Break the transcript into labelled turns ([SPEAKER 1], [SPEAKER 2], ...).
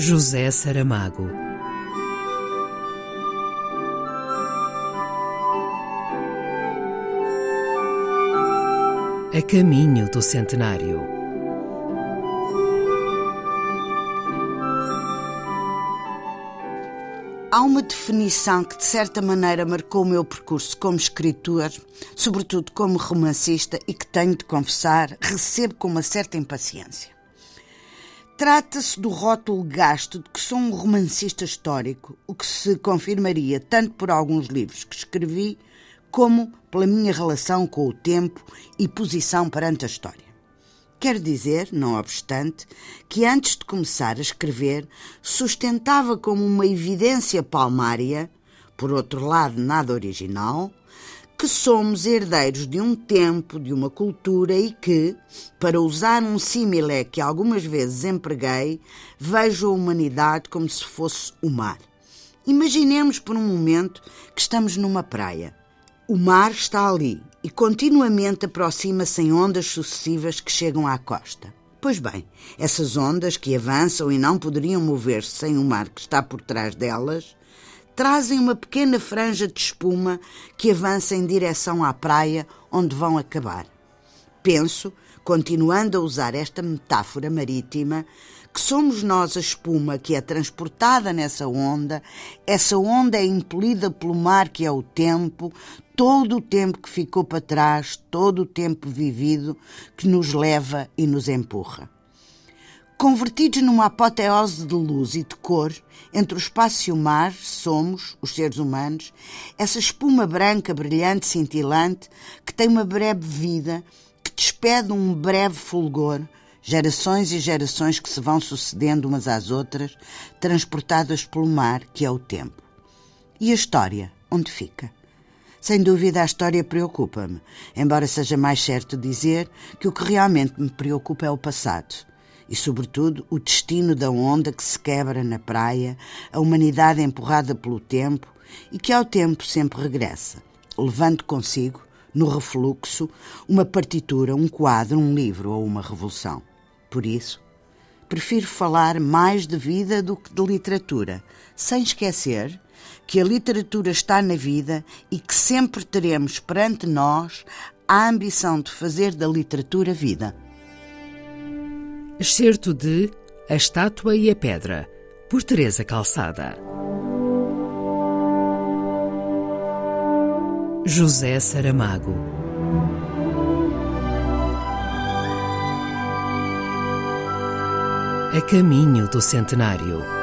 [SPEAKER 1] José Saramago. A caminho do centenário.
[SPEAKER 2] Há uma definição que, de certa maneira, marcou o meu percurso como escritor, sobretudo como romancista, e que tenho de confessar, recebo com uma certa impaciência. Trata-se do rótulo gasto de que sou um romancista histórico, o que se confirmaria tanto por alguns livros que escrevi, como pela minha relação com o tempo e posição perante a história. Quero dizer, não obstante, que antes de começar a escrever, sustentava como uma evidência palmária, por outro lado nada original, que somos herdeiros de um tempo, de uma cultura e que, para usar um símile que algumas vezes empreguei, vejo a humanidade como se fosse o mar. Imaginemos por um momento que estamos numa praia. O mar está ali e continuamente aproxima-se em ondas sucessivas que chegam à costa. Pois bem, essas ondas que avançam e não poderiam mover-se sem o mar que está por trás delas, trazem uma pequena franja de espuma que avança em direção à praia onde vão acabar. Penso, continuando a usar esta metáfora marítima, que somos nós a espuma que é transportada nessa onda, essa onda é impelida pelo mar que é o tempo, todo o tempo que ficou para trás, todo o tempo vivido que nos leva e nos empurra. Convertidos numa apoteose de luz e de cor, entre o espaço e o mar, somos, os seres humanos, essa espuma branca, brilhante, cintilante, que tem uma breve vida, que despede um breve fulgor, gerações e gerações que se vão sucedendo umas às outras, transportadas pelo mar, que é o tempo. E a história, onde fica? Sem dúvida, a história preocupa-me, embora seja mais certo dizer que o que realmente me preocupa é o passado e, sobretudo, o destino da onda que se quebra na praia, a humanidade empurrada pelo tempo e que ao tempo sempre regressa, levando consigo, no refluxo, uma partitura, um quadro, um livro ou uma revolução. Por isso, prefiro falar mais de vida do que de literatura, sem esquecer que a literatura está na vida e que sempre teremos perante nós a ambição de fazer da literatura vida.
[SPEAKER 1] Excerto de A Estátua e a Pedra, por Teresa Calçada. José Saramago. A caminho do centenário.